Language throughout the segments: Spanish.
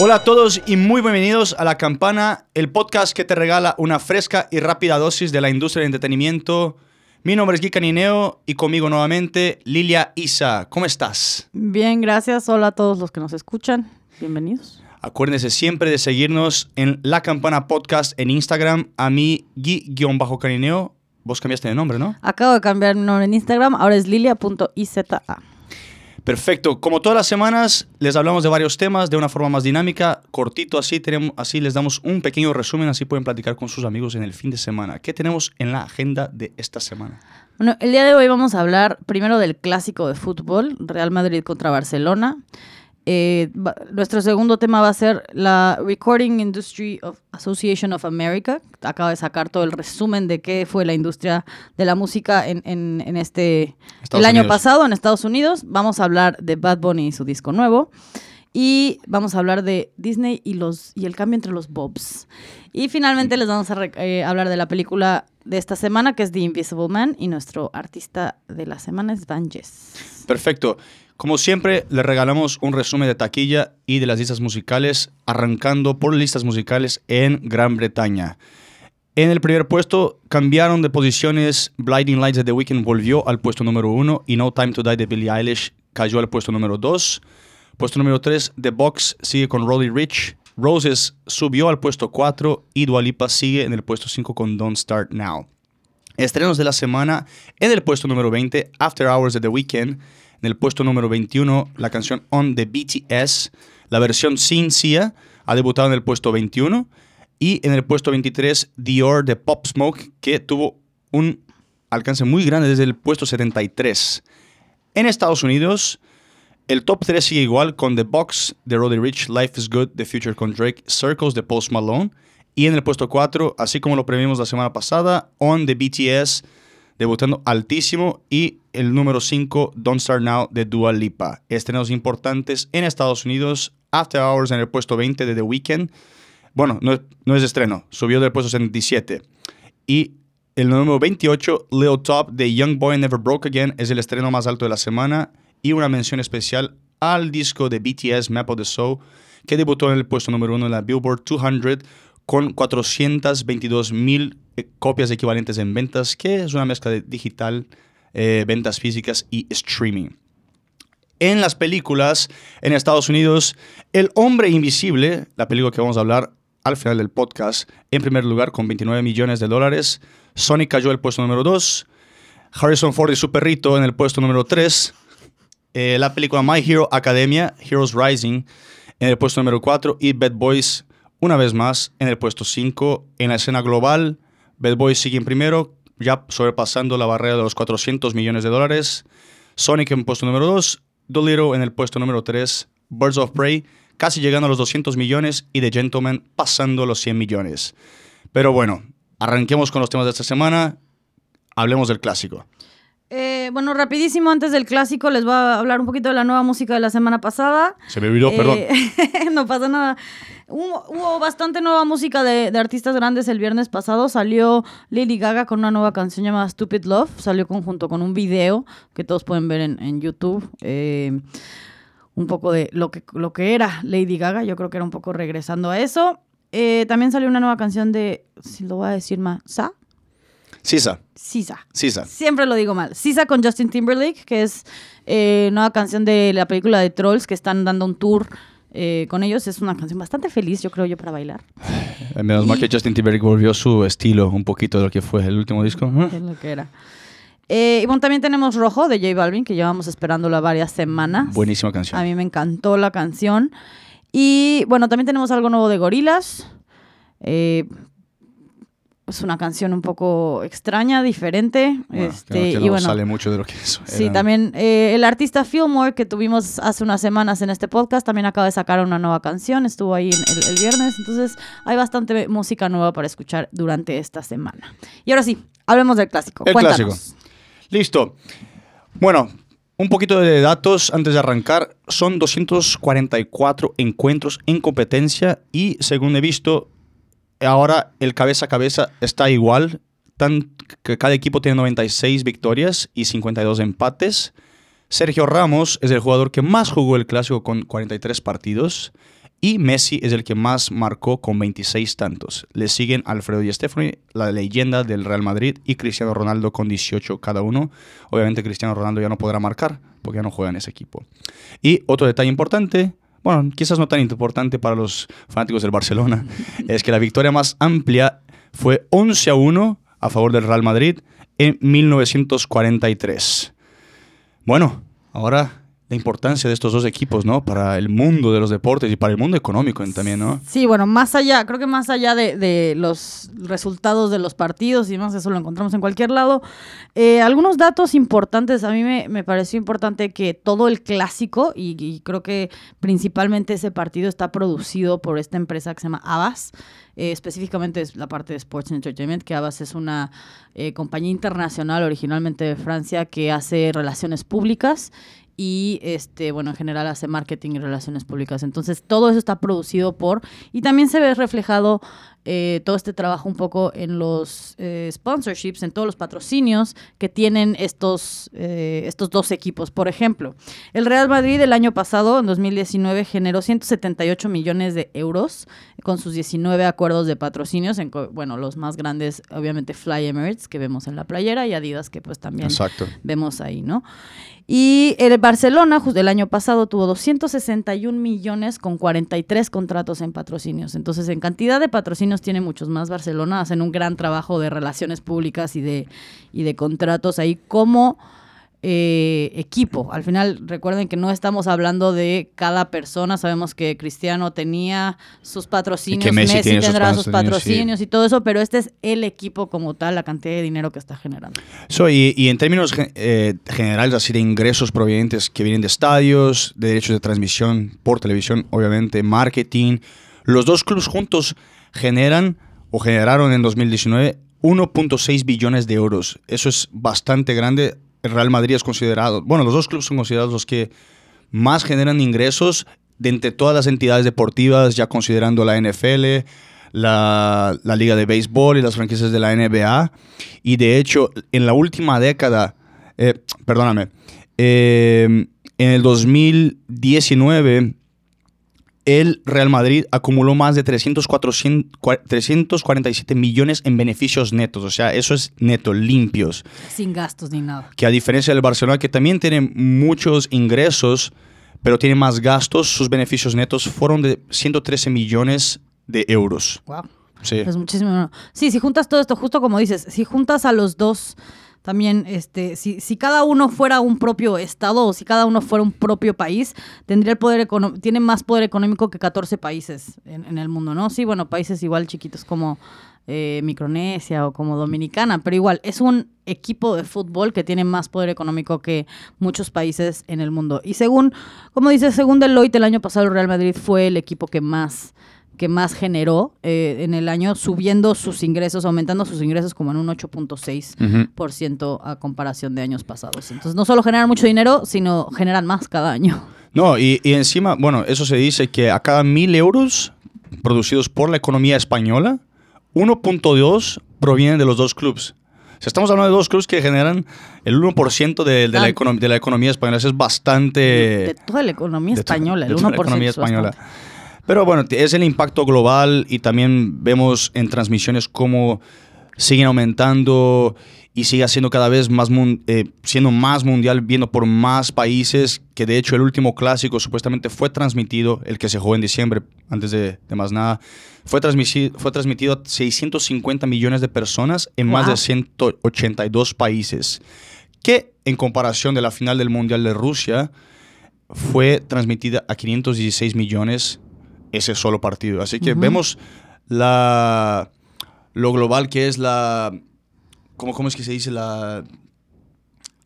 Hola a todos y muy bienvenidos a La Campana, el podcast que te regala una fresca y rápida dosis de la industria del entretenimiento. Mi nombre es Guy Canineo y conmigo nuevamente Lilia Isa. ¿Cómo estás? Bien, gracias. Hola a todos los que nos escuchan. Bienvenidos. Acuérdense siempre de seguirnos en La Campana Podcast en Instagram, a mí Guy-Canineo. Vos cambiaste de nombre, ¿no? Acabo de cambiar mi nombre en Instagram, ahora es lilia.iza. Perfecto. Como todas las semanas, les hablamos de varios temas de una forma más dinámica, cortito así, tenemos, así les damos un pequeño resumen, así pueden platicar con sus amigos en el fin de semana. ¿Qué tenemos en la agenda de esta semana? Bueno, el día de hoy vamos a hablar primero del clásico de fútbol, Real Madrid contra Barcelona. Eh, va- nuestro segundo tema va a ser la Recording Industry of Association of America. Acaba de sacar todo el resumen de qué fue la industria de la música en, en- en este Estados el año Unidos. pasado en Estados Unidos. Vamos a hablar de Bad Bunny y su disco nuevo. Y vamos a hablar de Disney y, los, y el cambio entre los Bobs. Y finalmente les vamos a re- eh, hablar de la película de esta semana, que es The Invisible Man. Y nuestro artista de la semana es Van Jess. Perfecto. Como siempre, les regalamos un resumen de taquilla y de las listas musicales, arrancando por listas musicales en Gran Bretaña. En el primer puesto cambiaron de posiciones, Blinding Lights de The Weeknd volvió al puesto número uno y No Time to Die de Billie Eilish cayó al puesto número dos. Puesto número 3, The Box sigue con Roddy Rich. Roses subió al puesto 4 y Dua Lipa sigue en el puesto 5 con Don't Start Now. Estrenos de la semana, en el puesto número 20, After Hours de The Weeknd. En el puesto número 21, la canción On de BTS. La versión sin Sia ha debutado en el puesto 21. Y en el puesto 23, Dior de Pop Smoke, que tuvo un alcance muy grande desde el puesto 73. En Estados Unidos, el top 3 sigue igual con The Box de Roddy Rich, Life is Good, The Future con Drake, Circles de Post Malone. Y en el puesto 4, así como lo previmos la semana pasada, On de BTS, debutando altísimo. Y el número 5, Don't Start Now de Dua Lipa. Estrenos importantes en Estados Unidos, After Hours en el puesto 20 de The Weeknd. Bueno, no, no es estreno, subió del puesto 77. Y el número 28, Lil Top de Young Boy Never Broke Again, es el estreno más alto de la semana. Y una mención especial al disco de BTS, Map of the Soul, que debutó en el puesto número uno en la Billboard 200 con 422 mil eh, copias equivalentes en ventas, que es una mezcla de digital, eh, ventas físicas y streaming. En las películas en Estados Unidos, El Hombre Invisible, la película que vamos a hablar al final del podcast, en primer lugar con 29 millones de dólares. Sonic cayó al puesto número 2. Harrison Ford y su perrito en el puesto número 3. Eh, la película My Hero Academia, Heroes Rising, en el puesto número 4. Y Bad Boys, una vez más, en el puesto 5. En la escena global, Bad Boys sigue en primero, ya sobrepasando la barrera de los 400 millones de dólares. Sonic en puesto número 2, Dolittle en el puesto número 3, Birds of Prey casi llegando a los 200 millones y The Gentleman pasando los 100 millones. Pero bueno, arranquemos con los temas de esta semana, hablemos del clásico. Eh, bueno, rapidísimo, antes del clásico, les voy a hablar un poquito de la nueva música de la semana pasada. Se me olvidó, perdón. Eh, no pasa nada. Hubo, hubo bastante nueva música de, de artistas grandes el viernes pasado. Salió Lady Gaga con una nueva canción llamada Stupid Love. Salió conjunto con un video que todos pueden ver en, en YouTube. Eh, un poco de lo que, lo que era Lady Gaga. Yo creo que era un poco regresando a eso. Eh, también salió una nueva canción de, si lo voy a decir más, Sa. Sisa, Sisa. Sisa. Siempre lo digo mal. Sisa con Justin Timberlake, que es eh, nueva canción de la película de Trolls, que están dando un tour eh, con ellos. Es una canción bastante feliz, yo creo yo, para bailar. Eh, Menos mal que Justin Timberlake volvió su estilo un poquito de lo que fue el último disco. Es lo que era. Eh, y bueno, también tenemos Rojo de J Balvin, que llevamos esperándolo varias semanas. Buenísima canción. A mí me encantó la canción. Y bueno, también tenemos algo nuevo de Gorilas. Eh, es una canción un poco extraña, diferente. Bueno, este, que no, que y no bueno, sale mucho de lo que es. Sí, también eh, el artista Fillmore que tuvimos hace unas semanas en este podcast también acaba de sacar una nueva canción, estuvo ahí el viernes, entonces hay bastante música nueva para escuchar durante esta semana. Y ahora sí, hablemos del clásico. El Cuéntanos. clásico. Listo. Bueno, un poquito de datos antes de arrancar. Son 244 encuentros en competencia y según he visto, ahora el cabeza a cabeza está igual. Tan, que cada equipo tiene 96 victorias y 52 empates. Sergio Ramos es el jugador que más jugó el clásico con 43 partidos. Y Messi es el que más marcó con 26 tantos. Le siguen Alfredo Di Stefani, la leyenda del Real Madrid, y Cristiano Ronaldo con 18 cada uno. Obviamente Cristiano Ronaldo ya no podrá marcar porque ya no juega en ese equipo. Y otro detalle importante, bueno, quizás no tan importante para los fanáticos del Barcelona, es que la victoria más amplia fue 11 a 1 a favor del Real Madrid en 1943. Bueno, ahora la importancia de estos dos equipos, ¿no? Para el mundo de los deportes y para el mundo económico también, ¿no? Sí, bueno, más allá, creo que más allá de, los resultados de los partidos y más, eso lo encontramos en cualquier lado. Eh, algunos datos importantes, a mí me, pareció importante que todo el clásico, y, creo que principalmente ese partido está producido por esta empresa que se llama Abbas. Eh, específicamente es la parte de Sports Entertainment, que Abbas es una eh, compañía internacional originalmente de Francia que hace relaciones públicas y este bueno en general hace marketing y relaciones públicas. Entonces todo eso está producido por y también se ve reflejado eh, todo este trabajo un poco en los eh, sponsorships, en todos los patrocinios que tienen estos, eh, estos dos equipos. Por ejemplo, el Real Madrid el año pasado, en 2019, generó 178 millones de euros con sus 19 acuerdos de patrocinios. En, bueno, los más grandes, obviamente, Fly Emirates, que vemos en la playera, y Adidas, que pues también vemos ahí, ¿no? Y el Barcelona, justo el año pasado, tuvo 261 millones con 43 contratos en patrocinios. Entonces, en cantidad de patrocinios tiene muchos más. Barcelona hacen un gran trabajo de relaciones públicas y de, y de contratos ahí como eh, equipo. Al final, recuerden que no estamos hablando de cada persona. Sabemos que Cristiano tenía sus patrocinios, Messi, tendrá sus patrocinios, y todo eso, pero este es el equipo como tal, la cantidad de dinero que está generando. y, en términos eh, generales, así de ingresos provenientes que vienen de estadios, de derechos de transmisión por televisión, obviamente, marketing, los dos clubes juntos generan o generaron en 2019 1.6 billones de euros. Eso es bastante grande. El Real Madrid es considerado, bueno, los dos clubes son considerados los que más generan ingresos de entre todas las entidades deportivas, ya considerando la NFL, la, Liga de Béisbol y las franquicias de la NBA. Y de hecho, en la última década, eh, perdóname, eh, en el 2019 el Real Madrid acumuló más de 300, 347 millones en beneficios netos. O sea, eso es neto, limpios. Sin gastos ni nada. Que a diferencia del Barcelona, que también tiene muchos ingresos, pero tiene más gastos, sus beneficios netos fueron de 113 millones de euros. Wow. Sí. Es muchísimo. Sí, si juntas todo esto, justo como dices, si juntas a los dos también, este, si, si cada uno fuera un propio estado o si cada uno fuera un propio país, tendría el poder tiene más poder económico que 14 países en, el mundo, ¿no? Sí, bueno, países igual chiquitos como eh, Micronesia o como Dominicana, pero igual es un equipo de fútbol que tiene más poder económico que muchos países en el mundo. Y según, como dice, según Deloitte, el año pasado el Real Madrid fue el equipo que más que más generó eh, en el año, subiendo sus ingresos, aumentando sus ingresos como en un 8.6% a comparación de años pasados. Entonces, no solo generan mucho dinero, sino generan más cada año. No, y, encima, bueno, eso se dice que a cada mil euros producidos por la economía española, 1.2 provienen de los dos clubes. O sea, estamos hablando de dos clubes que generan el 1% de, de, la de, la economía española. Eso es bastante... De, toda la economía española, el 1%. De la economía española. Pero bueno, es el impacto global y también vemos en transmisiones cómo siguen aumentando y sigue siendo cada vez más, eh, siendo más mundial, viendo por más países, que de hecho el último clásico supuestamente fue transmitido, el que se jugó en diciembre, antes de, más nada, fue transmitido, fue transmitido a 650 millones de personas en más de 182 países, que en comparación de la final del Mundial de Rusia, fue transmitida a 516 millones ese solo partido. Así que vemos la, lo global que es la... ¿Cómo, cómo es que se dice? La...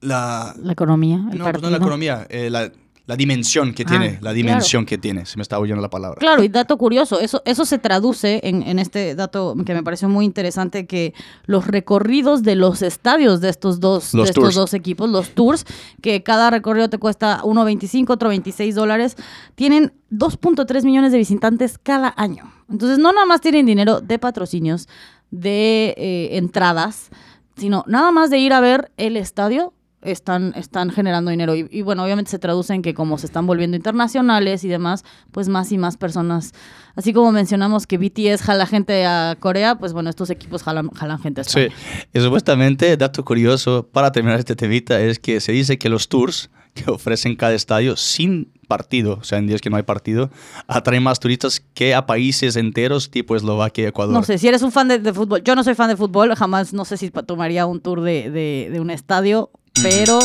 La, la economía. no, pues no la economía. Eh, la, la dimensión que tiene, ah, la dimensión que tiene. Se me está oyendo la palabra. Claro, y dato curioso, eso, eso se traduce en, en, este dato que me pareció muy interesante, que los recorridos de los estadios de estos dos, de estos dos equipos, los tours, que cada recorrido te cuesta 1.25, otro 26 dólares, tienen 2.3 millones de visitantes cada año. Entonces, no nada más tienen dinero de patrocinios, de eh, entradas, sino nada más de ir a ver el estadio están, están generando dinero. Y, y, bueno, obviamente se traduce en que como se están volviendo internacionales y demás, pues más y más personas, así como mencionamos que BTS jala gente a Corea, pues bueno, estos equipos jalan, jalan gente a España. Sí, y supuestamente, dato curioso, para terminar este temita, es que se dice que los tours que ofrecen cada estadio sin partido, o sea, en días que no hay partido, atraen más turistas que a países enteros tipo Eslovaquia y Ecuador. No sé, si eres un fan de, de fútbol, yo no soy fan de fútbol, jamás no sé si tomaría un tour de, de, de un estadio, pero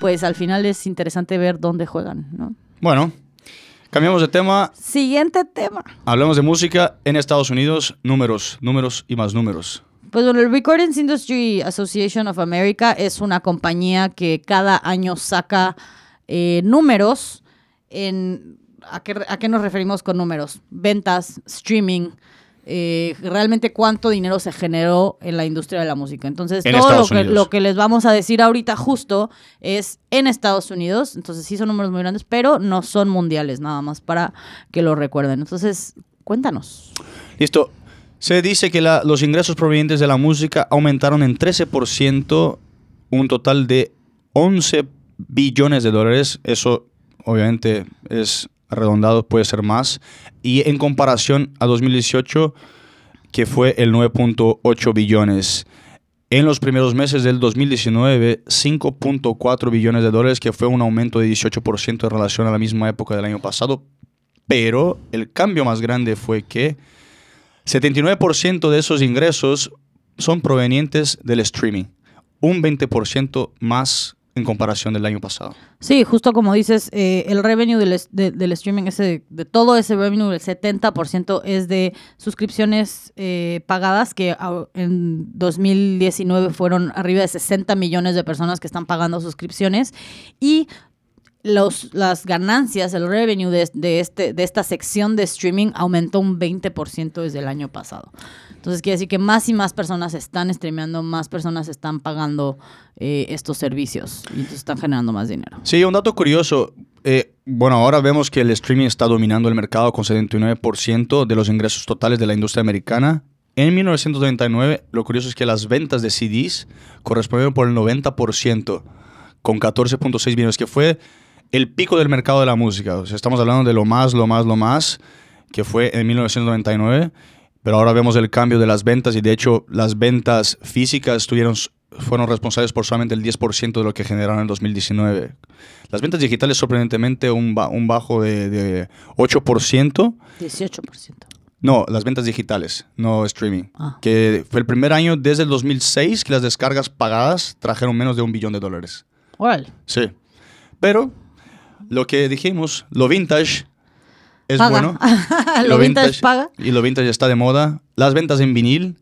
pues al final es interesante ver dónde juegan, ¿no? Bueno, cambiamos de tema. Siguiente tema. Hablamos de música en Estados Unidos, números, números y más números. Pues bueno, el Recordings Industry Association of America es una compañía que cada año saca eh, números en... ¿a qué, ¿A qué nos referimos con números? Ventas, streaming, eh, realmente cuánto dinero se generó en la industria de la música. Entonces, En todo lo que, Unidos. lo que les vamos a decir ahorita justo es en Estados Unidos. Entonces, sí son números muy grandes, pero no son mundiales, nada más para que lo recuerden. Entonces, cuéntanos. Listo. Se dice que la- los ingresos provenientes de la música aumentaron en 13%, un total de 11 billones de dólares. Eso obviamente es redondado, puede ser más. Y en comparación a 2018, que fue el 9.8 billones. En los primeros meses del 2019, 5.4 billones de dólares, que fue un aumento de 18% en relación a la misma época del año pasado. Pero el cambio más grande fue que 79% de esos ingresos son provenientes del streaming, un 20% más en comparación del año pasado. Sí, justo como dices, eh, el revenue del, streaming, ese, de todo ese revenue, el 70% es de suscripciones eh, pagadas, que en 2019 fueron arriba de 60 millones de personas que están pagando suscripciones. Y los, las ganancias, el revenue de, de este, de esta sección de streaming aumentó un 20% desde el año pasado. Entonces quiere decir que más y más personas están streameando, más personas están pagando eh, estos servicios y entonces están generando más dinero. Sí, un dato curioso. eh, bueno, ahora vemos que el streaming está dominando el mercado con 79% de los ingresos totales de la industria americana. En 1999, lo curioso es que las ventas de CDs correspondieron por el 90%, con 14.6 millones, que fue el pico del mercado de la música. O sea, estamos hablando de lo más, lo más, lo más, que fue en 1999. Pero ahora vemos el cambio de las ventas y de hecho las ventas físicas tuvieron, fueron responsables por solamente el 10% de lo que generaron en 2019. Las ventas digitales sorprendentemente un, un bajo de, de 8%. 18%. No, las ventas digitales, no streaming. Ah. Que fue el primer año desde el 2006 que las descargas pagadas trajeron menos de un billón de dólares. Órale. Sí. Pero lo que dijimos, lo vintage es Paga. bueno. Lo vintage paga. Y lo vintage está de moda. Las ventas en vinil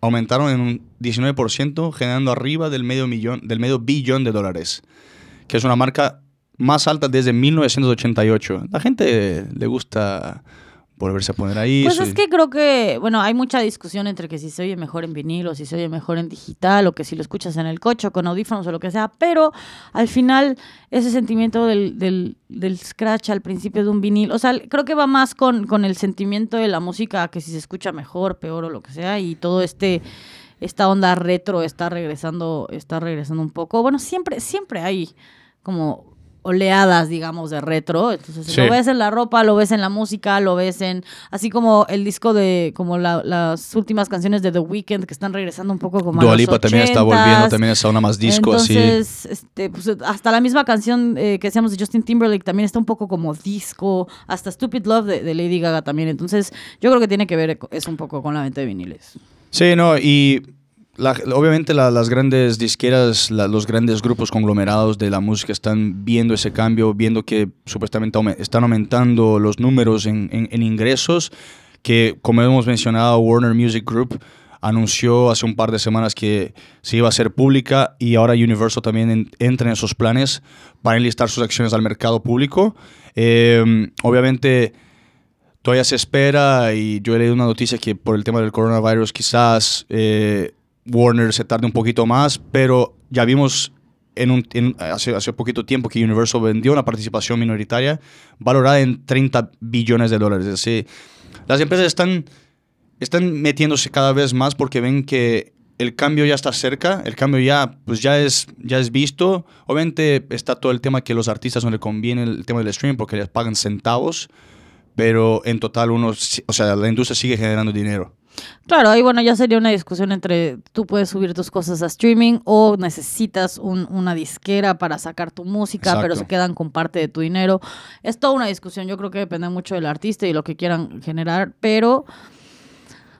aumentaron en un 19%, generando arriba del medio, millón, del medio billón de dólares, que es una marca más alta desde 1988. La gente le gusta volverse a poner ahí. Pues es que creo que, bueno, hay mucha discusión entre que si se oye mejor en vinil o si se oye mejor en digital o que si lo escuchas en el coche o con audífonos o lo que sea, pero al final ese sentimiento del, del, del scratch al principio de un vinil, o sea, creo que va más con, con el sentimiento de la música, que si se escucha mejor, peor o lo que sea, y todo este esta onda retro está regresando, está regresando un poco. Bueno, siempre, siempre hay como oleadas, digamos, de retro. Entonces Sí. lo ves en la ropa, lo ves en la música, lo ves en. Así como el disco de. como la- las últimas canciones de The Weeknd que están regresando un poco como a Dua los Lipa también está 80s. volviendo también a esa onda más disco así. Entonces, este, pues, hasta la misma canción eh, que decíamos de Justin Timberlake también está un poco como disco. Hasta Stupid Love de, de Lady Gaga también. Entonces, yo creo que tiene que ver es un poco con la venta de viniles. Sí, no, y obviamente la- las grandes disqueras, los grandes grupos conglomerados de la música están viendo ese cambio, viendo que supuestamente están aumentando los números en, ingresos, que como hemos mencionado, Warner Music Group anunció hace un par de semanas que se iba a hacer pública y ahora Universal también en- entra en esos planes para enlistar sus acciones al mercado público. Eh, obviamente todavía se espera y yo he leído una noticia que por el tema del coronavirus quizás eh, Warner se tarde un poquito más, pero ya vimos en un, en- hace, hace poquito tiempo que Universal vendió una participación minoritaria valorada en 30 billones de dólares. Es las empresas están, están metiéndose cada vez más porque ven que el cambio ya está cerca, el cambio ya, pues ya es, ya es visto. Obviamente está todo el tema que los artistas no le conviene el tema del streaming porque les pagan centavos, pero en total uno, o sea, la industria sigue generando dinero. Claro, ahí bueno, ya sería una discusión entre tú puedes subir tus cosas a streaming o necesitas un- una disquera para sacar tu música, pero se quedan con parte de tu dinero. Es toda una discusión, yo creo que depende mucho del artista y lo que quieran generar, pero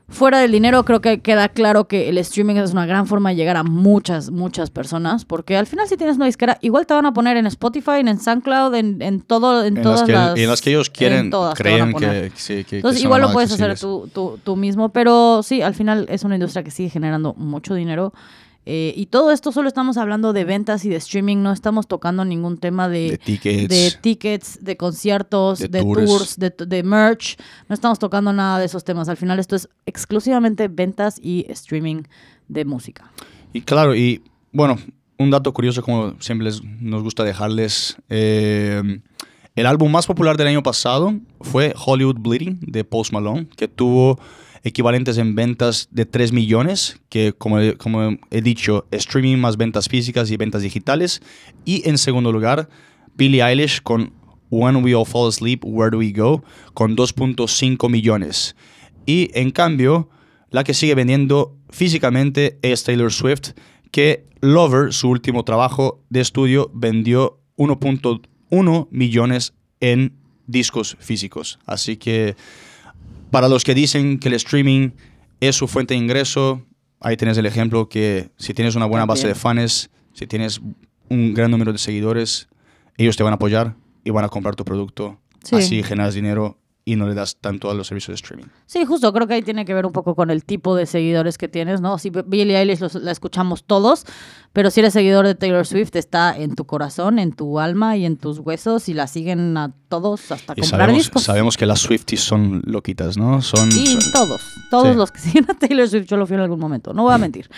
fuera del dinero creo que queda claro que el streaming es una gran forma de llegar a muchas, muchas personas, porque al final si tienes una disquera, igual te van a poner en Spotify, en SoundCloud, en, en todo, en, En todas las, que, las... en las que ellos en quieren, todas creen que, sí, que- Entonces, igual lo puedes hacer tú, tú, tú mismo, pero sí, al final es una industria que sigue generando mucho dinero. Eh, y todo esto solo estamos hablando de ventas y de streaming, no estamos tocando ningún tema de, De tickets. de tickets, de conciertos, De de, tours. de merch. No estamos tocando nada de esos temas. Al final esto es exclusivamente ventas y streaming de música. Y claro, y bueno, un dato curioso como siempre les- nos gusta dejarles. eh, el álbum más popular del año pasado fue Hollywood Bleeding de Post Malone, que tuvo equivalentes en ventas de 3 millones, que como, como he dicho, streaming más ventas físicas y ventas digitales. Y en segundo lugar, Billie Eilish con When We All Fall Asleep, Where Do We Go, con 2.5 millones. Y en cambio, la que sigue vendiendo físicamente es Taylor Swift, que Lover, su último trabajo de estudio, vendió 1.1 millones en discos físicos. Así que para los que dicen que el streaming es su fuente de ingreso, ahí tienes el ejemplo que si tienes una buena base de fans, si tienes un gran número de seguidores, ellos te van a apoyar y van a comprar tu producto. Sí. Así generas dinero y no le das tanto a los servicios de streaming. Sí, justo, creo que ahí tiene que ver un poco con el tipo de seguidores que tienes, ¿no? Si Billie Eilish los- la escuchamos todos, pero si eres seguidor de Taylor Swift, está en tu corazón, en tu alma y en tus huesos y la siguen a todos hasta Y comprar sabemos, discos. sabemos que las Swifties son loquitas, ¿no? Son, Y son- todos, todos Sí. los que siguen a Taylor Swift, yo lo fui en algún momento, no voy a mentir.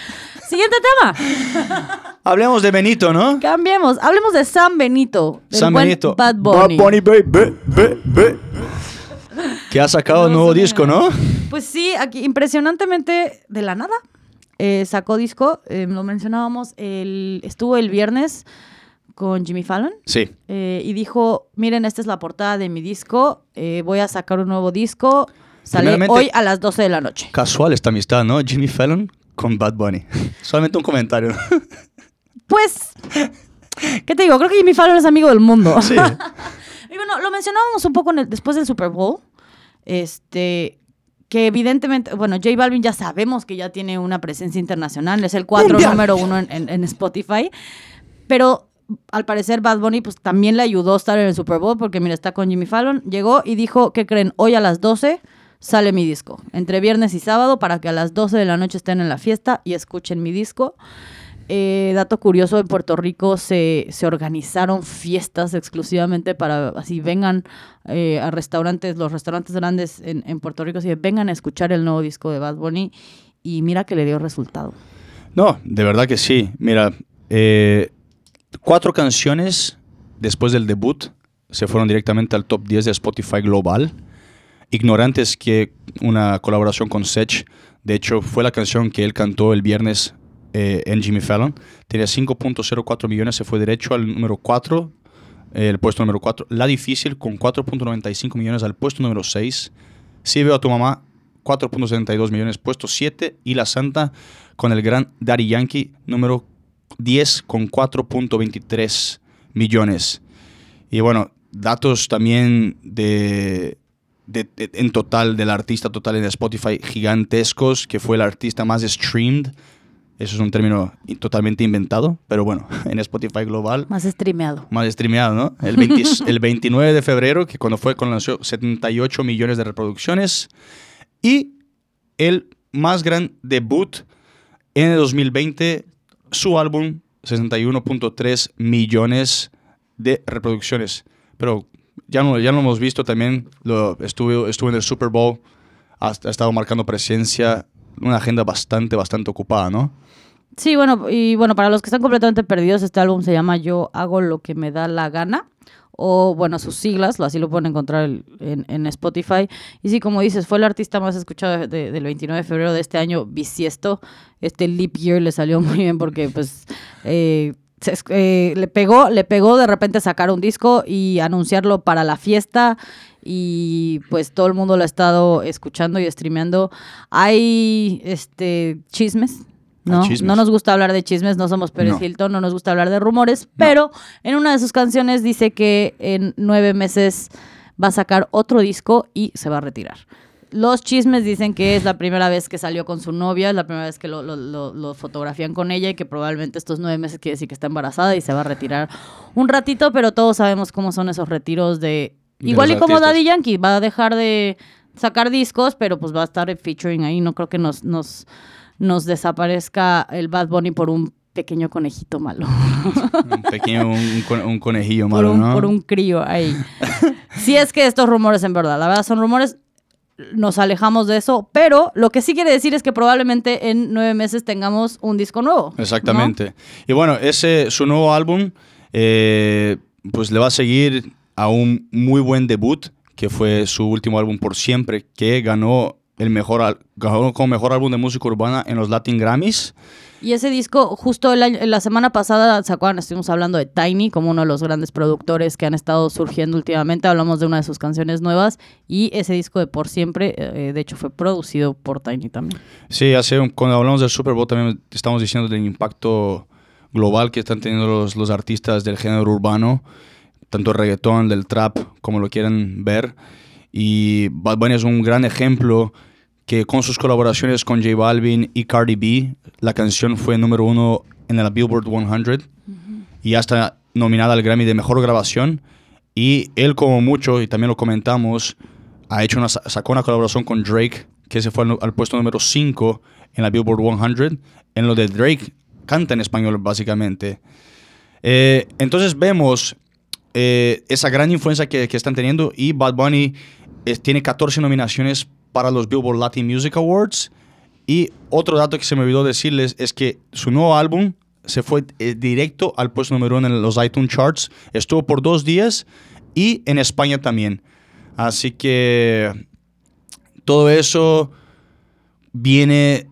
Siguiente tema, Hablemos de Benito, ¿no? cambiemos, hablemos de San Benito, San buen Benito. Bad Bunny. baby, be, be, be. Que ha sacado un nuevo disco, ¿no? Pues sí, aquí impresionantemente de la nada eh, sacó disco, eh, lo mencionábamos, el, estuvo el viernes con Jimmy Fallon. Sí. eh, y dijo, miren, esta es la portada de mi disco, eh, voy a sacar un nuevo disco, sale hoy a las 12 de la noche. Casual esta amistad, ¿no? Jimmy Fallon con Bad Bunny. Solamente un comentario. Pues, ¿qué te digo? Creo que Jimmy Fallon es amigo del mundo. Sí. y bueno, lo mencionábamos un poco en el- después del Super Bowl, este, que evidentemente, bueno, J Balvin ya sabemos que ya tiene una presencia internacional, es el cuatro número uno en, en- en Spotify, pero al parecer Bad Bunny pues también le ayudó a estar en el Super Bowl porque mira, está con Jimmy Fallon, llegó y dijo, ¿qué creen? Hoy a las 12 sale mi disco, entre viernes y sábado para que a las 12 de la noche estén en la fiesta y escuchen mi disco. Eh, dato curioso, en Puerto Rico se, se organizaron fiestas exclusivamente para así vengan eh, a restaurantes, los restaurantes grandes en, en Puerto Rico, así vengan a escuchar el nuevo disco de Bad Bunny y mira que le dio resultado. No, de verdad que sí. Mira, eh, cuatro canciones después del debut se fueron directamente al top 10 de Spotify global. Ignorantes que una colaboración con Sech, de hecho, fue la canción que él cantó el viernes eh, en Jimmy Fallon. Tenía 5.04 millones, se fue derecho al número 4, eh, el puesto número 4. La Difícil con 4.95 millones al puesto número 6. Si veo a tu mamá, 4.72 millones, puesto 7. Y La Santa con el gran Daddy Yankee, número 10 con 4.23 millones. Y bueno, datos también de, de- de- en total del artista total en Spotify gigantescos, que fue el artista más streamed. Eso es un término totalmente inventado, pero bueno, en Spotify global Más streameado. más streameado, ¿no? El, 20 el 29 de febrero, que cuando fue con lanzó 78 millones de reproducciones. Y el más gran debut en el 2020, su álbum, 61.3 millones de reproducciones. Pero ya no, ya lo hemos visto también, lo, estuvo, estuvo en el Super Bowl, ha, ha estado marcando presencia, una agenda bastante, bastante ocupada, ¿no? Sí, bueno, y bueno, para los que están completamente perdidos, este álbum se llama Yo hago lo que me da la gana o bueno, sus siglas, así lo pueden encontrar en, en Spotify. Y sí, como dices, fue el artista más escuchado de- del 29 de febrero de este año, bisiesto. Este leap year le salió muy bien porque pues eh, se eh, le pegó, le pegó de repente sacar un disco y anunciarlo para la fiesta y pues todo el mundo lo ha estado escuchando y streameando. Hay este chismes. ¿no? Chismes. no nos gusta hablar de chismes, no somos Pérez No. Hilton, no nos gusta hablar de rumores, pero en una de sus canciones dice que en nueve meses va a sacar otro disco y se va a retirar. Los chismes dicen que es la primera vez que salió con su novia, es la primera vez que lo, lo- lo- lo fotografían con ella y que probablemente estos nueve meses quiere decir que está embarazada y se va a retirar un ratito, pero todos sabemos cómo son esos retiros de... De Igual y como artistas. Daddy Yankee, va a dejar de sacar discos, pero pues va a estar featuring ahí, no creo que nos, nos, nos desaparezca el Bad Bunny por un pequeño conejito malo. Un pequeño, un, con- un conejillo por, malo, un, ¿no? por un crío ahí. si es que estos rumores en verdad, la verdad son rumores, nos alejamos de eso, pero lo que sí quiere decir es que probablemente en nueve meses tengamos un disco nuevo. Exactamente. Y bueno, ese, su nuevo álbum, eh, pues le va a seguir a un muy buen debut, que fue su último álbum por siempre, que ganó el mejor, ganó como mejor álbum de música urbana en los Latin Grammys. Y ese disco, justo el año- la semana pasada, ¿se acuerdan? Estuvimos hablando de Tiny como uno de los grandes productores que han estado surgiendo últimamente. Hablamos de una de sus canciones nuevas y ese disco de Por Siempre, eh, de hecho, fue producido por Tiny también. Sí, hace cuando hablamos del Super Bowl también estamos diciendo del impacto global que están teniendo los, los artistas del género urbano, tanto el reggaetón, del trap, como lo quieran ver. Y Bad Bunny es un gran ejemplo que con sus colaboraciones con J Balvin y Cardi B, la canción fue número uno en la Billboard 100 y hasta nominada al Grammy de Mejor Grabación. Y él como mucho, y también lo comentamos, ha hecho una, sacó una colaboración con Drake, que se fue al, al puesto número 5 en la Billboard 100. En lo de Drake, canta en español básicamente. Eh, entonces vemos eh, esa gran influencia que, que están teniendo y Bad Bunny eh, tiene 14 nominaciones para los Billboard Latin Music Awards. Y otro dato que se me olvidó decirles es que su nuevo álbum se fue eh, directo al puesto número uno en los iTunes Charts. Estuvo por dos días y en España también. Así que todo eso viene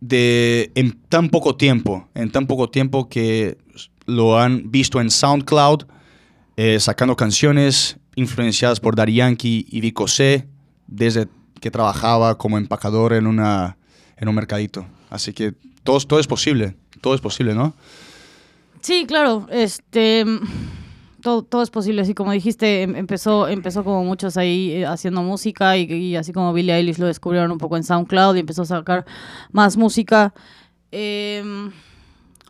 de en tan poco tiempo, en tan poco tiempo que lo han visto en SoundCloud, eh, sacando canciones influenciadas por Daddy Yankee y Vico C, desde que trabajaba como empacador en, una, en un mercadito. Así que todo, todo es posible, todo es posible, ¿no? Sí, claro, este todo, todo es posible, así como dijiste, em- empezó, empezó como muchos ahí eh, haciendo música y, así como Billie Eilish lo descubrieron un poco en SoundCloud y empezó a sacar más música. Em,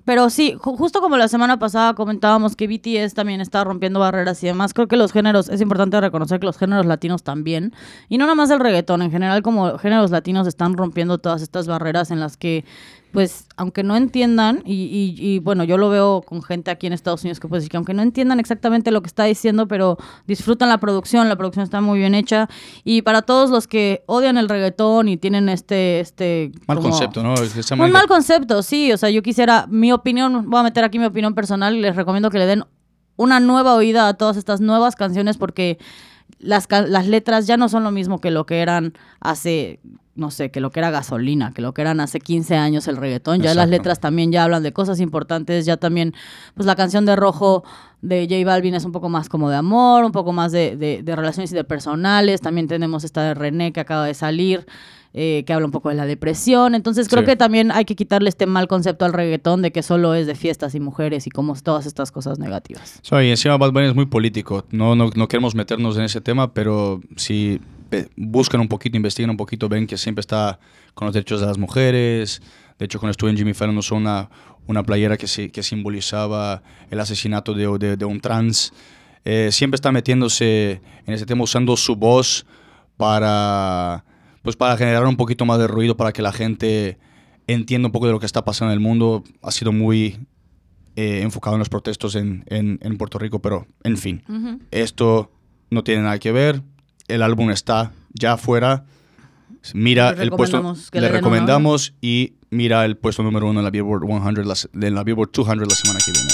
pero sí, ju- justo como la semana pasada comentábamos que BTS también está rompiendo barreras y demás, creo que los géneros, es importante reconocer que los géneros latinos también, y no nada más el reggaetón, en general como géneros latinos están rompiendo todas estas barreras en las que, pues, aunque no entiendan, y, y- y, bueno, yo lo veo con gente aquí en Estados Unidos que puede decir que aunque no entiendan exactamente lo que está diciendo, pero disfrutan la producción, la producción está muy bien hecha, y para todos los que odian el reggaetón y tienen este... este Mal como- concepto, ¿no? Es- un mal concepto, sí. O sea, yo quisiera, mi opinión, voy a meter aquí mi opinión personal y les recomiendo que le den una nueva oída a todas estas nuevas canciones porque las, las letras ya no son lo mismo que lo que eran hace, no sé, que lo que era gasolina, que lo que eran hace 15 años el reggaetón. Ya las letras también ya hablan de cosas importantes, ya también, pues la canción de Rojo de J Balvin es un poco más como de amor, un poco más de, de- de relaciones interpersonales. También tenemos esta de René que acaba de salir. eh, que habla un poco de la depresión. Entonces creo Sí. que también hay que quitarle este mal concepto al reggaetón de que solo es de fiestas y mujeres y como todas estas cosas negativas. So, y encima Bad Bunny es muy político. No, no, no queremos meternos en ese tema, pero si buscan un poquito, investigan un poquito, ven que siempre está con los derechos de las mujeres. De hecho, cuando estuve en Jimmy Fallon usó una, una playera que, sí- que simbolizaba el asesinato de, de- de un trans. Eh, siempre está metiéndose en ese tema, usando su voz para, pues, para generar un poquito más de ruido, para que la gente entienda un poco de lo que está pasando en el mundo. Ha sido muy eh, enfocado en los protestos en, en- en Puerto Rico, pero en fin, esto no tiene nada que ver. El álbum está ya afuera. Mira el puesto, le le recomendamos y mira el puesto número uno en la Billboard 100, la en la Billboard 200 la semana que viene.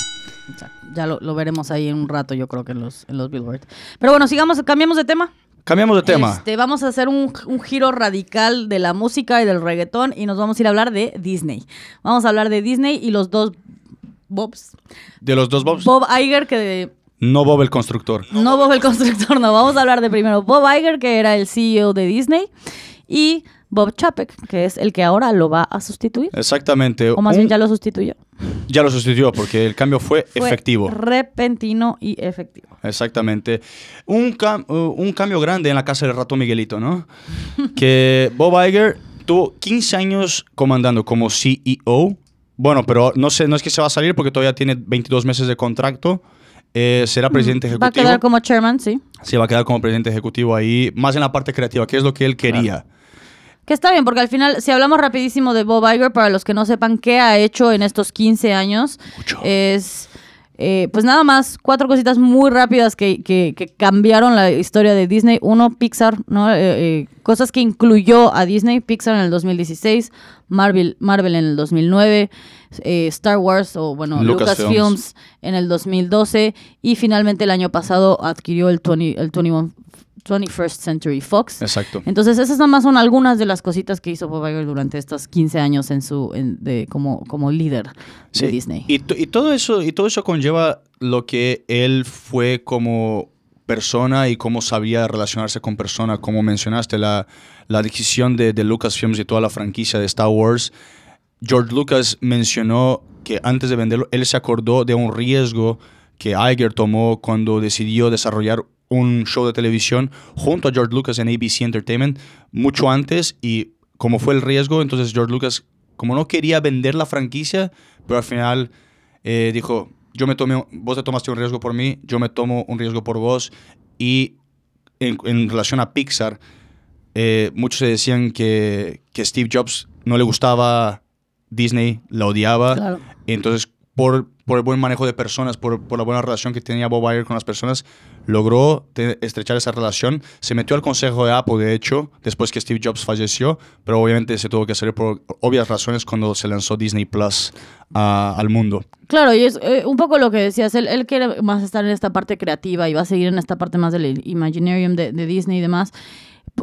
Exacto. Ya lo, lo veremos ahí en un rato, yo creo que en los, en los Billboard. Pero bueno, sigamos, cambiamos de tema. Cambiamos de tema. Este, vamos a hacer un, un giro radical de la música y del reggaetón y nos vamos a ir a hablar de Disney. Vamos a hablar de Disney y los dos Bobs. De los dos Bobs. Bob Iger, que No Bob el constructor. no Bob el constructor, no. Vamos a hablar de primero Bob Iger, que era el CEO de Disney, y Bob Chapek, que es el que ahora lo va a sustituir. Exactamente. O más Un- bien ya lo sustituyó. ya lo sustituyó porque el cambio fue, Fue efectivo. Repentino y efectivo. Exactamente. Un, cam- uh, un cambio grande en la casa del rato Miguelito, ¿no? que Bob Iger tuvo 15 años comandando como CEO. Bueno, pero no, sé, no es que se va a salir porque todavía tiene 22 meses de contrato. Eh, será presidente Va a ejecutivo. quedar como chairman, sí. Sí, va a quedar como presidente ejecutivo ahí, más en la parte creativa, que es lo que él quería. Que está bien, porque al final, si hablamos rapidísimo de Bob Iger, para los que no sepan qué ha hecho en estos 15 años, Mucho. es, eh, pues nada más, cuatro cositas muy rápidas que, que- que cambiaron la historia de Disney. Uno, Pixar, ¿no? Eh, eh, cosas que incluyó a Disney, Pixar en el 2016, Marvel, Marvel en el 2009, eh, Star Wars o, bueno, Lucasfilms. Lucasfilms en el 2012 y finalmente el año pasado adquirió el, 20, el 21, 21st Century Fox. Exacto. Entonces, esas nada más son algunas de las cositas que hizo Bob Iger durante estos 15 años en su, en- de, como, como líder de Sí, Disney. Y, to- y todo eso, y todo eso conlleva lo que él fue como persona y cómo sabía relacionarse con persona, como mencionaste, la, la adquisición de, de Lucasfilms y toda la franquicia de Star Wars. George Lucas mencionó que antes de venderlo, él se acordó de un riesgo que Iger tomó cuando decidió desarrollar un show de televisión junto a George Lucas en ABC Entertainment mucho antes y como fue el riesgo, entonces George Lucas, como no quería vender la franquicia, pero al final eh, dijo, yo me tomé, vos te tomaste un riesgo por mí, yo me tomo un riesgo por vos y en, en relación a Pixar, eh, muchos se decían que, que Steve Jobs no le gustaba Disney, la odiaba. Claro. Entonces, por, por el buen manejo de personas, por, por la buena relación que tenía Bob Iger con las personas, logró estrechar esa relación. Se metió al consejo de Apple, de hecho, después que Steve Jobs falleció, pero obviamente se tuvo que hacer por obvias razones cuando se lanzó Disney Plus al mundo. Claro, y es eh, un poco lo que decías, él, él quiere más estar en esta parte creativa y va a seguir en esta parte más del Imaginarium de, de Disney y demás.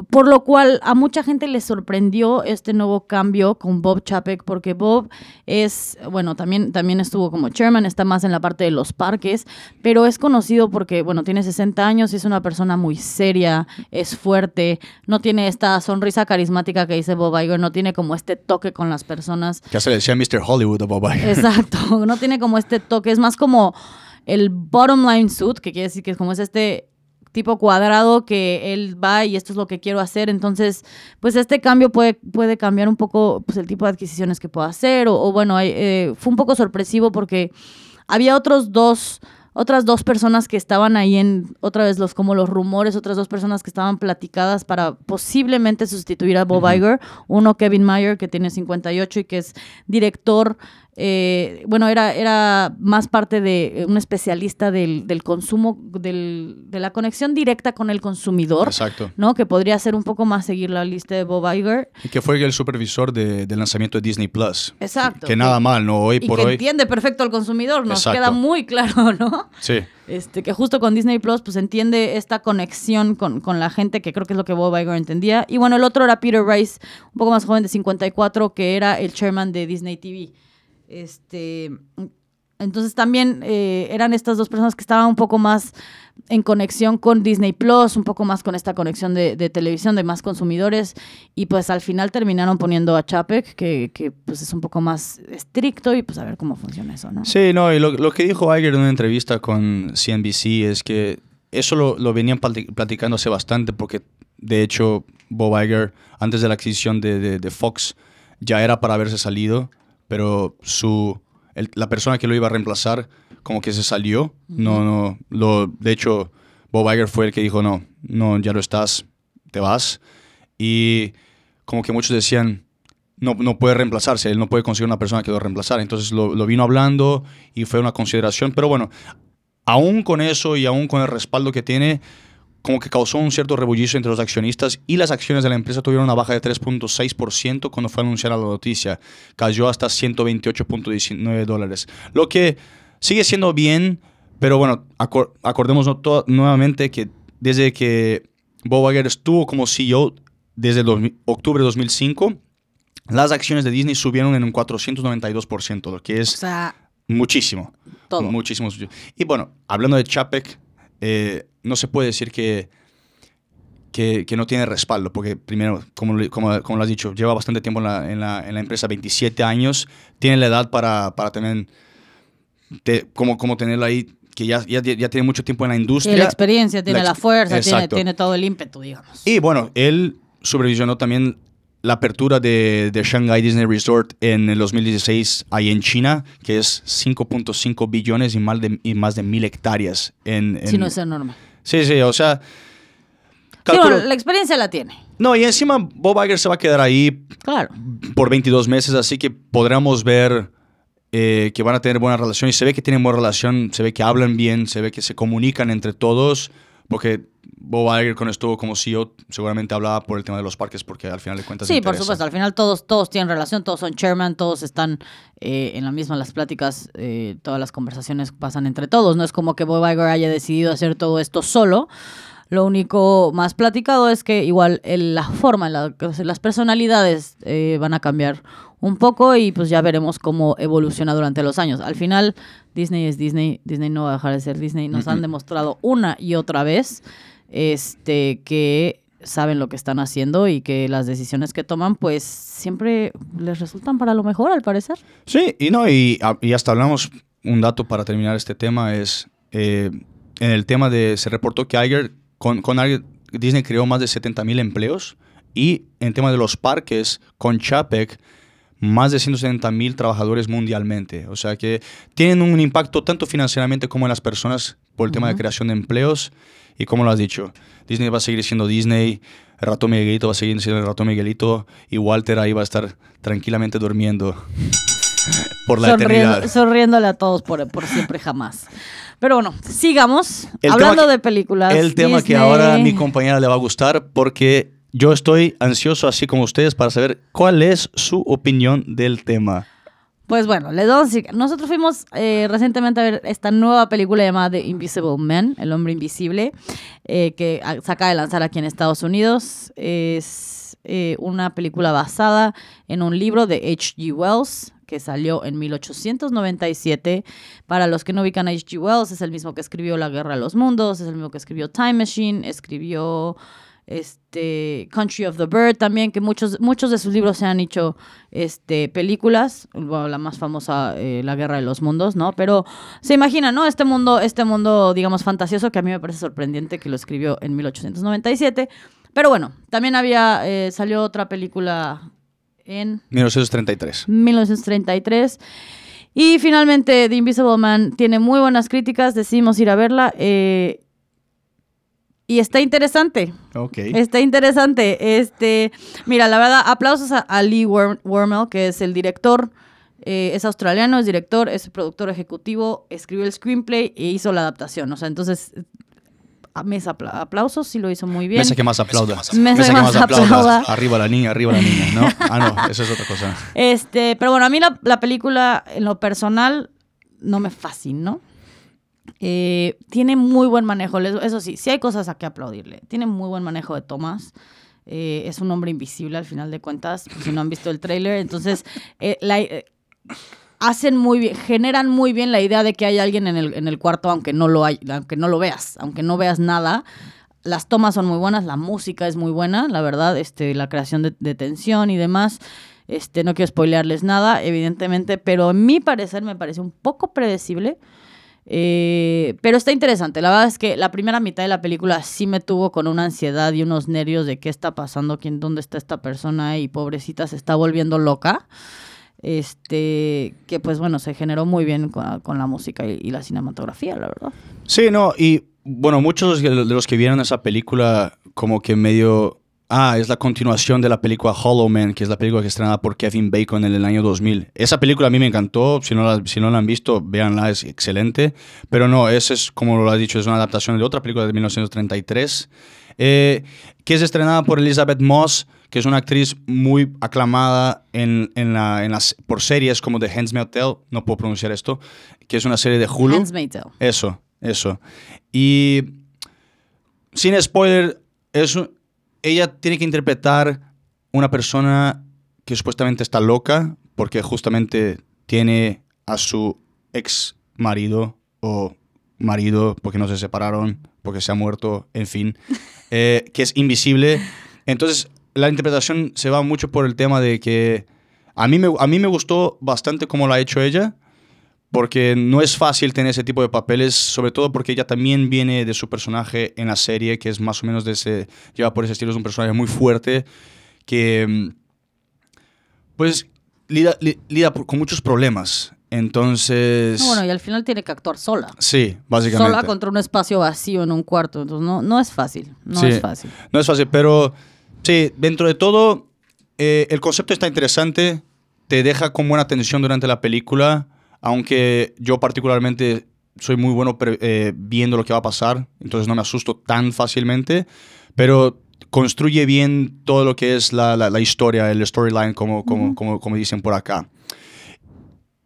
Por lo cual a mucha gente le sorprendió este nuevo cambio con Bob Chapek, porque Bob es, bueno, también, también estuvo como chairman, está más en la parte de los parques, pero es conocido porque, bueno, tiene 60 años y es una persona muy seria, es fuerte, no tiene esta sonrisa carismática que dice Bob Iger, no tiene como este toque con las personas. Ya se le decía Mr. Hollywood a Bob Iger. Exacto, no tiene como este toque, es más como el bottom line suit, que quiere decir que es como es este tipo cuadrado que él va y esto es lo que quiero hacer, entonces pues este cambio puede, puede cambiar un poco pues, el tipo de adquisiciones que pueda hacer. O, o bueno, eh, fue un poco sorpresivo porque había otros dos otras dos personas que estaban ahí en, otra vez los como los rumores, otras dos personas que estaban platicadas para posiblemente sustituir a Bob Iger. Uno, Kevin Mayer, que tiene 58 y que es director, eh, bueno, era, era más parte de eh, un especialista del, del consumo, del- de la conexión directa con el consumidor. Exacto. ¿no? Que podría ser un poco más seguir la lista de Bob Iger. Y que fue el supervisor de- del lanzamiento de Disney Plus. Exacto. Que nada mal, ¿no? Hoy y por que hoy. entiende perfecto al consumidor, nos Exacto. queda muy claro, ¿no? Sí. Este, que justo con Disney Plus, pues entiende esta conexión con, con la gente, que creo que es lo que Bob Iger entendía. Y bueno, el otro era Peter Rice, un poco más joven de 54, que era el chairman de Disney TV. Este, entonces también eh, eran estas dos personas que estaban un poco más en conexión con Disney Plus, un poco más con esta conexión de, televisión, de más consumidores. Y pues al final terminaron poniendo a Chapek, que, que pues es un poco más estricto, y pues a ver cómo funciona eso, ¿no? Sí, no, y lo, lo que dijo Iger en una entrevista con CNBC es que eso lo, lo venían plati- platicando hace bastante porque de hecho Bob Iger antes de la adquisición de, de- de Fox ya era para haberse salido, pero su, el- la persona que lo iba a reemplazar como que se salió. No, no, lo, de hecho Bob Iger fue el que dijo, no, no, ya lo estás, te vas. Y como que muchos decían, no, no puede reemplazarse, él no puede conseguir una persona que lo reemplazara. Entonces lo, lo vino hablando y fue una consideración. Pero bueno, aún con eso y aún con el respaldo que tiene, como que causó un cierto rebullicio entre los accionistas y las acciones de la empresa tuvieron una baja de 3.6% cuando fue anunciada la noticia. Cayó hasta 128.19 dólares. Lo que sigue siendo bien, pero bueno, acor- acordémonos to- nuevamente que desde que Bob Iger estuvo como CEO desde el 2000 octubre de 2005, las acciones de Disney subieron en un 492%, lo que O es sea, muchísimo. todo. Muchísimo. Y bueno, hablando de Chapek, eh, no se puede decir que, que, que no tiene respaldo, porque primero, como, como, como lo has dicho, lleva bastante tiempo en la, en la, en la empresa, 27 años, tiene la edad para, para tener, te- como, como tenerlo ahí, que ya, ya, ya tiene mucho tiempo en la industria. Tiene la experiencia, tiene La fuerza, tiene, tiene todo el ímpetu, digamos. Y bueno, él supervisionó también la apertura de, de Shanghai Disney Resort en el 2016 ahí en China, que es 5.5 billones y más de, y más de mil hectáreas. En, en- Si no es enorme. Sí, sí, o sea... Sí, la experiencia la tiene. no, y encima Bob Iger se va a quedar ahí Claro. por 22 meses, así que podremos ver eh, que van a tener buena relación. Y se ve que tienen buena relación, se ve que hablan bien, se ve que se comunican entre todos, porque Bob Iger cuando estuvo como CEO seguramente hablaba por el tema de los parques, porque al final de cuentas... Sí, por supuesto. Al final todos, todos tienen relación, todos son chairman, todos están eh, en la misma, las pláticas, eh, todas las conversaciones pasan entre todos. No es como que Bob Iger haya decidido hacer todo esto solo. Lo único más platicado es que igual el- la forma, la- las personalidades eh, van a cambiar un poco y pues ya veremos cómo evoluciona durante los años. Al final Disney es Disney, Disney no va a dejar de ser Disney. Nos han demostrado una y otra vez este, que saben lo que están haciendo y que las decisiones que toman pues siempre les resultan para lo mejor al parecer. Sí, y no, y, a- y hasta hablamos, un dato para terminar este tema es, eh, en el tema de, se reportó que Iger, con, con Iger, Disney creó más de 70 mil empleos y en tema de los parques, con Chapek, más de 170 mil trabajadores mundialmente. O sea que tienen un impacto tanto financieramente como en las personas por el tema de creación de empleos. Y como lo has dicho, Disney va a seguir siendo Disney, el ratón Miguelito va a seguir siendo el ratón Miguelito y Walter ahí va a estar tranquilamente durmiendo por la Sonriendo- eternidad. sonriéndole a todos por, por siempre jamás. Pero bueno, sigamos. El Hablando que- de películas. El tema que ahora a mi compañera le va a gustar porque yo estoy ansioso, así como ustedes, para saber cuál es su opinión del tema. Pues bueno, a decir, nosotros fuimos eh, recientemente a ver esta nueva película llamada The Invisible Man, El Hombre Invisible, eh, que se acaba de lanzar aquí en Estados Unidos. Es eh, una película basada en un libro de H.G. Wells que salió en 1897. Para los que no ubican a H.G. Wells, es el mismo que escribió La Guerra de los Mundos, es el mismo que escribió Time Machine, escribió este Country of the Bird también, que muchos, muchos de sus libros se han hecho este, películas, bueno, la más famosa, eh, La Guerra de los Mundos, ¿no? Pero se imagina, ¿no? Este mundo, este mundo, digamos, fantasioso, que a mí me parece sorprendente que lo escribió en 1897. Pero bueno, también había, eh, salió otra película en 1933. 1933. Y finalmente, The Invisible Man tiene muy buenas críticas, decidimos ir a verla. eh, y está interesante. Ok. Está interesante. Este, mira, la verdad, aplausos a, a Lee Worm- Wormel, que es el director. eh, es australiano, es director, es productor ejecutivo, escribió el screenplay e hizo la adaptación. O sea, entonces, a mes apla- aplausos, sí lo hizo muy bien. Mesa que más aplauda. Mesa que más aplauda. Arriba la niña, arriba la niña, ¿no? Ah, no, eso es otra cosa. Este, pero bueno, a mí la, la película, en lo personal, no me fascinó. Eh, tiene muy buen manejo, eso sí, sí hay cosas a que aplaudirle. Tiene muy buen manejo de tomas. Eh, es un hombre invisible al final de cuentas, si no han visto el tráiler. Entonces, eh, eh, hacen muy bien, generan muy bien la idea de que hay alguien en el, en el cuarto, aunque no lo hay, aunque no lo veas, aunque no veas nada. Las tomas son muy buenas, la música es muy buena, la verdad, este, la creación de, tensión y demás. Este, no quiero spoilearles nada, evidentemente, pero en mi parecer me parece un poco predecible. Eh, pero está interesante. La verdad es que la primera mitad de la película sí me tuvo con una ansiedad y unos nervios de qué está pasando, quién, dónde está esta persona y pobrecita se está volviendo loca. Este, que pues bueno, se generó muy bien con, la música y la cinematografía, la verdad. Sí, no, y bueno, muchos de los que vieron esa película como que medio... Ah, es la continuación de la película Hollow Man, que es la película que estrenada por Kevin Bacon en el año 2000. Esa película a mí me encantó, si no la, si no la han visto, véanla, es excelente. Pero no, esa es, como lo has dicho, es una adaptación de otra película de 1933, eh, que es estrenada por Elizabeth Moss, que es una actriz muy aclamada en, en la, en las, por series como The Handmaid's Tale, no puedo pronunciar esto, que es una serie de Hulu. Handmaid's Tale. Eso, eso. Y sin spoiler, eso, ella tiene que interpretar una persona que supuestamente está loca porque justamente tiene a su ex marido o marido porque no se separaron, porque se ha muerto, en fin, eh, que es invisible. Entonces, la interpretación se va mucho por el tema de que a mí me, a mí me gustó bastante cómo lo ha hecho ella, porque no es fácil tener ese tipo de papeles, sobre todo porque ella también viene de su personaje en la serie, que es más o menos de ese, lleva por ese estilo, es un personaje muy fuerte, que mm, pues lida, li- lida con muchos problemas. Entonces... No, bueno, y al final tiene que actuar sola. Sí, básicamente. Sola contra un espacio vacío en un cuarto. Entonces, no, no es fácil. No Sí. es fácil. No es fácil, pero sí, dentro de todo, eh, el concepto está interesante, te deja con buena atención durante la película, aunque yo particularmente soy muy bueno eh, viendo lo que va a pasar, entonces no me asusto tan fácilmente, pero construye bien todo lo que es la, la- la historia, el storyline, como, como, como, como dicen por acá.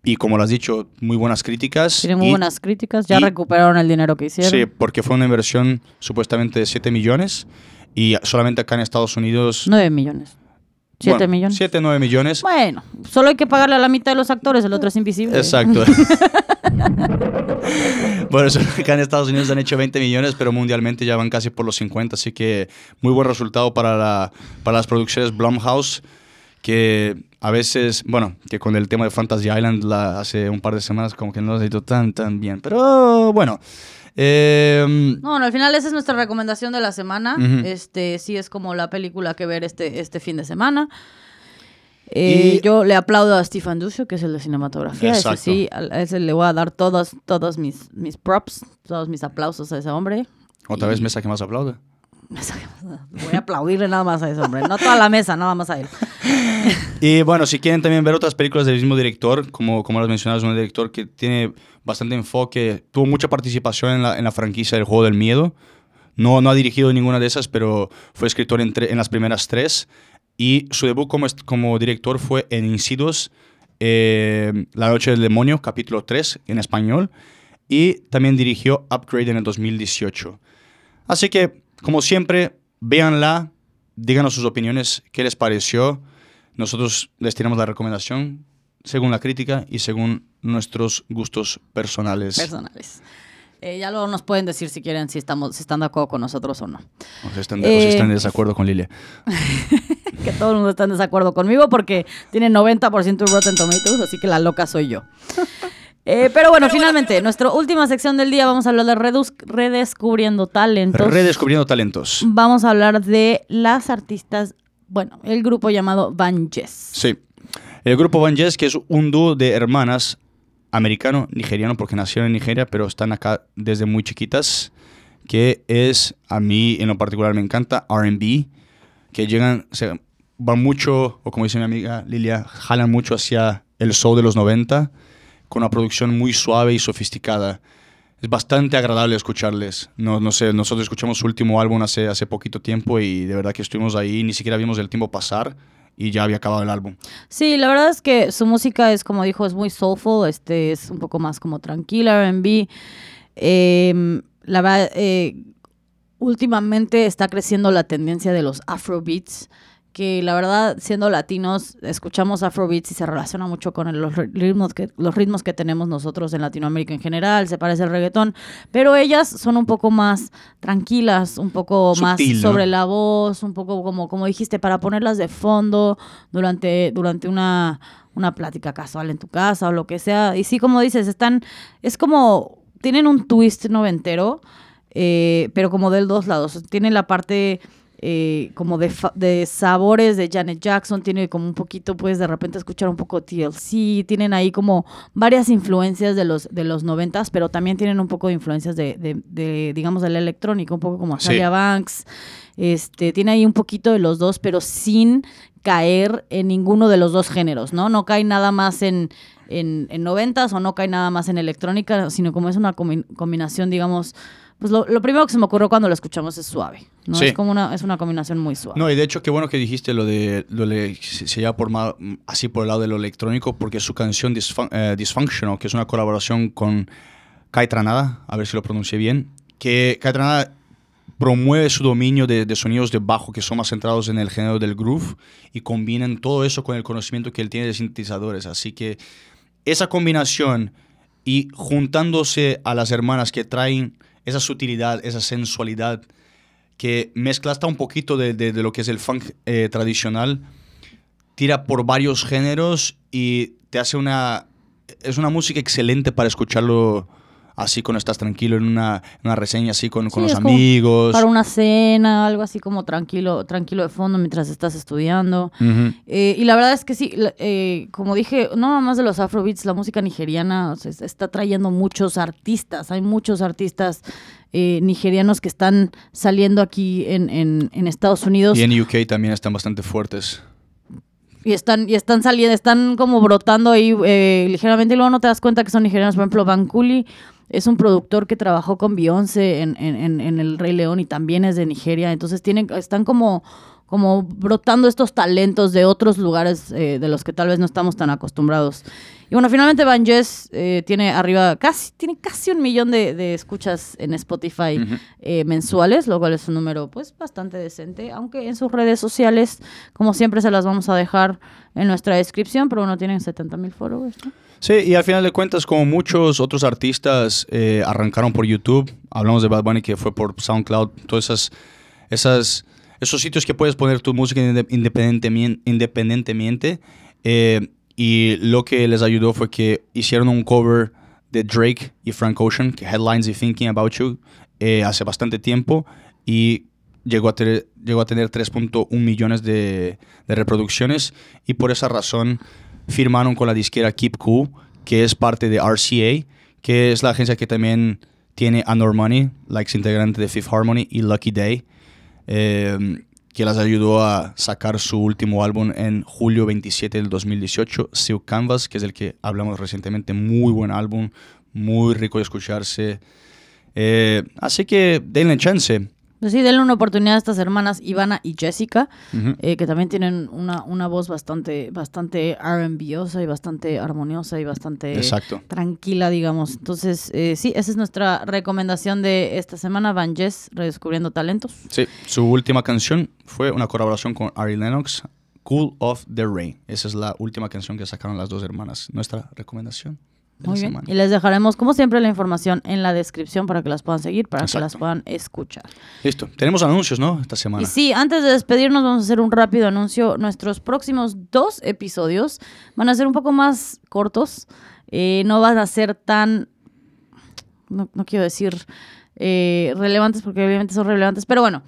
Y como lo has dicho, muy buenas críticas. Tiene muy y- buenas críticas. Ya y- recuperaron el dinero que hicieron. Sí, porque fue una inversión supuestamente de 7 millones y solamente acá en Estados Unidos... 9 millones. 7 bueno, millones. 7, 9 millones. Bueno, solo hay que pagarle a la mitad de los actores, el otro es invisible. Exacto. bueno, solo acá en Estados Unidos han hecho 20 millones, pero mundialmente ya van casi por los 50, así que muy buen resultado para, la, para las producciones Blumhouse, que a veces, bueno, que con el tema de Fantasy Island la, hace un par de semanas como que no lo ha ido tan, tan bien, pero bueno. Eh, No, bueno, al final esa es nuestra recomendación de la semana. Este sí es como la película que ver este, este fin de semana. Eh, Y- yo le aplaudo a Stefan Dusho, que es el de cinematografía. Ese Exacto. sí, a a ese le voy a dar todos, todos mis, mis props, todos mis aplausos a ese hombre. otra vez mesa que más aplaude. Voy a aplaudirle nada más a ese hombre. No toda la mesa, nada más a él. Y bueno, si quieren también ver otras películas del mismo director, como, como las mencionas, un director que tiene bastante enfoque, tuvo mucha participación en la, en la franquicia del Juego del Miedo. No, no ha dirigido ninguna de esas, pero fue escritor en, tre- en las primeras tres. Y su debut como, como director fue en Insidious, eh, La Noche del Demonio, capítulo 3 en español. Y también dirigió Upgrade en el 2018. Así que, como siempre, véanla, díganos sus opiniones, qué les pareció. Nosotros les tiramos la recomendación según la crítica y según nuestros gustos personales. Personales. Eh, ya luego nos pueden decir si quieren, si, estamos, si están de acuerdo con nosotros o no. o si están, de, o si Eh, están en desacuerdo con Lilia. que todo el mundo está en desacuerdo conmigo porque tiene 90% de Rotten Tomatoes, así que la loca soy yo. Eh, pero bueno, finalmente, nuestra última sección del día vamos a hablar de redescubriendo talentos. Redescubriendo talentos. Vamos a hablar de las artistas, bueno, el grupo llamado Van Jess. Sí. El grupo Van Jess, que es un dúo de hermanas americano-nigeriano, porque nacieron en Nigeria, pero están acá desde muy chiquitas, que es, a mí en lo particular me encanta, RB, que llegan, se van mucho, o como dice mi amiga Lilia, jalan mucho hacia el soul de los 90, con una producción muy suave y sofisticada. Es bastante agradable escucharles. No, no sé, nosotros escuchamos su último álbum hace, hace poquito tiempo y de verdad que estuvimos ahí, ni siquiera vimos el tiempo pasar y ya había acabado el álbum. Sí, la verdad es que su música es, como dijo, es muy soulful, este es un poco más como tranquila, R&B. Eh, la verdad, eh, últimamente está creciendo la tendencia de los afrobeats, que la verdad, siendo latinos, escuchamos afrobeats y se relaciona mucho con los ritmos, que, los ritmos que tenemos nosotros en Latinoamérica en general, se parece al reggaetón, pero ellas son un poco más tranquilas, un poco más sobre la voz, un poco como, como dijiste, para ponerlas de fondo durante, durante una, una plática casual en tu casa o lo que sea. Y sí, como dices, están, es como, tienen un twist noventero, eh, pero como del dos lados. Tiene la parte eh, como de, fa- de sabores de Janet Jackson, tiene como un poquito, puedes de repente escuchar un poco TLC, tienen ahí como varias influencias de los, de los noventas, pero también tienen un poco de influencias de, de, de, digamos, del electrónico, un poco como Sí. Azalia Banks. Este, tiene ahí un poquito de los dos, pero sin caer en ninguno de los dos géneros, ¿no? No cae nada más en, en, en noventas o no cae nada más en electrónica, sino como es una combi- combinación, digamos, pues lo, lo primero que se me ocurrió cuando lo escuchamos es suave. ¿no? Sí. Es como una, es una combinación muy suave. No, y de hecho, qué bueno que dijiste lo de, lo de se, lleva por ma- así por el lado de lo electrónico, porque su canción Disfun- eh, Dysfunctional, que es una colaboración con Kai Tranada, a ver si lo pronuncié bien, que Kai Tranada promueve su dominio de, de sonidos de bajo que son más centrados en el género del groove y combinan todo eso con el conocimiento que él tiene de sintetizadores. Así que esa combinación y juntándose a las hermanas que traen esa sutilidad, esa sensualidad, que mezcla hasta un poquito de, de- lo que es el funk eh, tradicional, tira por varios géneros y te hace una... Es una música excelente para escucharlo así cuando estás tranquilo en una, una reseña así con, con Sí, los amigos. Para una cena, algo así como tranquilo, tranquilo de fondo mientras estás estudiando. Eh, y la verdad es que sí, eh, como dije, no nada más de los afrobeats, la música nigeriana o sea, es- está trayendo muchos artistas. Hay muchos artistas eh, nigerianos que están saliendo aquí en, en- en Estados Unidos Y en UK también están bastante fuertes. y están, y están saliendo, están como brotando ahí eh, ligeramente y luego no te das cuenta que son nigerianos. Por ejemplo, Bankuli es un productor que trabajó con Beyoncé en, en- en- El Rey León y también es de Nigeria. Entonces tienen, están como, como brotando estos talentos de otros lugares eh, de los que tal vez no estamos tan acostumbrados. Y bueno, finalmente Van Jess eh, tiene arriba casi, tiene casi un millón de, de escuchas en Spotify eh, mensuales, lo cual es un número pues bastante decente, aunque en sus redes sociales, como siempre, se las vamos a dejar en nuestra descripción, pero bueno, tienen 70 mil followers. ¿no? Sí, y al final de cuentas, como muchos otros artistas eh, arrancaron por YouTube, hablamos de Bad Bunny que fue por SoundCloud, todas esas, esas, esos sitios que puedes poner tu música inde- independientemente, eh, y lo que les ayudó fue que hicieron un cover de Drake y Frank Ocean, que Headlines y Thinking About You, eh, hace bastante tiempo y llegó a llegó a tener 3.1 millones de, de reproducciones y por esa razón firmaron con la disquera Keep Cool, que es parte de RCA, que es la agencia que también tiene a Normani, la ex integrante de Fifth Harmony, y Lucky Day, eh, que las ayudó a sacar su último álbum en julio 27 del 2018, Silk Canvas, que es el que hablamos recientemente, muy buen álbum, muy rico de escucharse. Eh, así que denle chance. Pues sí, denle una oportunidad a estas hermanas Ivana y Jessica, eh, que también tienen una, una voz bastante, bastante R&Biosa y bastante armoniosa y bastante Exacto. tranquila, digamos. Entonces, eh, sí, esa es nuestra recomendación de esta semana, Van Jess, Redescubriendo Talentos. Sí, su última canción fue una colaboración con Ari Lennox, Cool of the Rain. Esa es la última canción que sacaron las dos hermanas. Nuestra recomendación de Muy la bien. semana. Y les dejaremos, como siempre, la información en la descripción para que las puedan seguir, para que las puedan escuchar. Listo. Tenemos anuncios, ¿no? Esta semana. Y sí, antes de despedirnos vamos a hacer un rápido anuncio. Nuestros próximos dos episodios van a ser un poco más cortos. Eh, no van a ser tan, no, no quiero decir eh, relevantes porque obviamente son relevantes, pero bueno.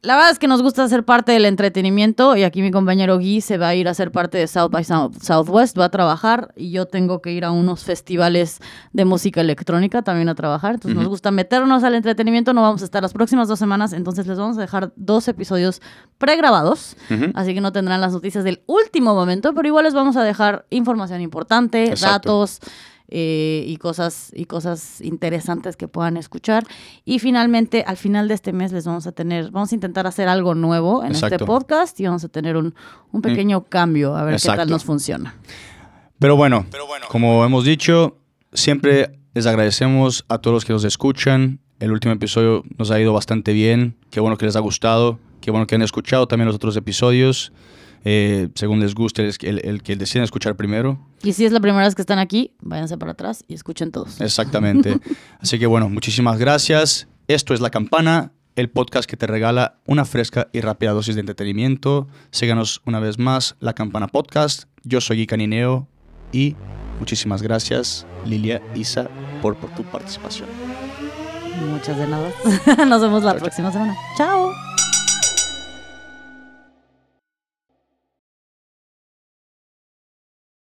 La verdad es que nos gusta ser parte del entretenimiento y aquí mi compañero Guy se va a ir a ser parte de South by South- Southwest, va a trabajar y yo tengo que ir a unos festivales de música electrónica también a trabajar. Entonces nos gusta meternos al entretenimiento, no vamos a estar las próximas dos semanas, entonces les vamos a dejar dos episodios pregrabados, así que no tendrán las noticias del último momento, pero igual les vamos a dejar información importante, Exacto. datos. Eh, y cosas y cosas interesantes que puedan escuchar y finalmente al final de este mes les vamos a tener vamos a intentar hacer algo nuevo en este podcast y vamos a tener un, un pequeño cambio a ver qué tal nos funciona Pero bueno, como hemos dicho, siempre les agradecemos a todos los que nos escuchan. El último episodio nos ha ido bastante bien. Qué bueno que les ha gustado. Qué bueno que han escuchado también los otros episodios. Eh, según les guste, el, el- el que deciden escuchar primero. y si es la primera vez que están aquí váyanse para atrás y escuchen todos Exactamente. Así que bueno, muchísimas gracias. Esto es La Campana, el podcast que te regala una fresca y rápida dosis de entretenimiento. Síganos una vez más, La Campana Podcast. Yo soy Gui Canineo y muchísimas gracias, Lilia Isa, por, por tu participación. muchas de nada nos vemos la próxima semana chao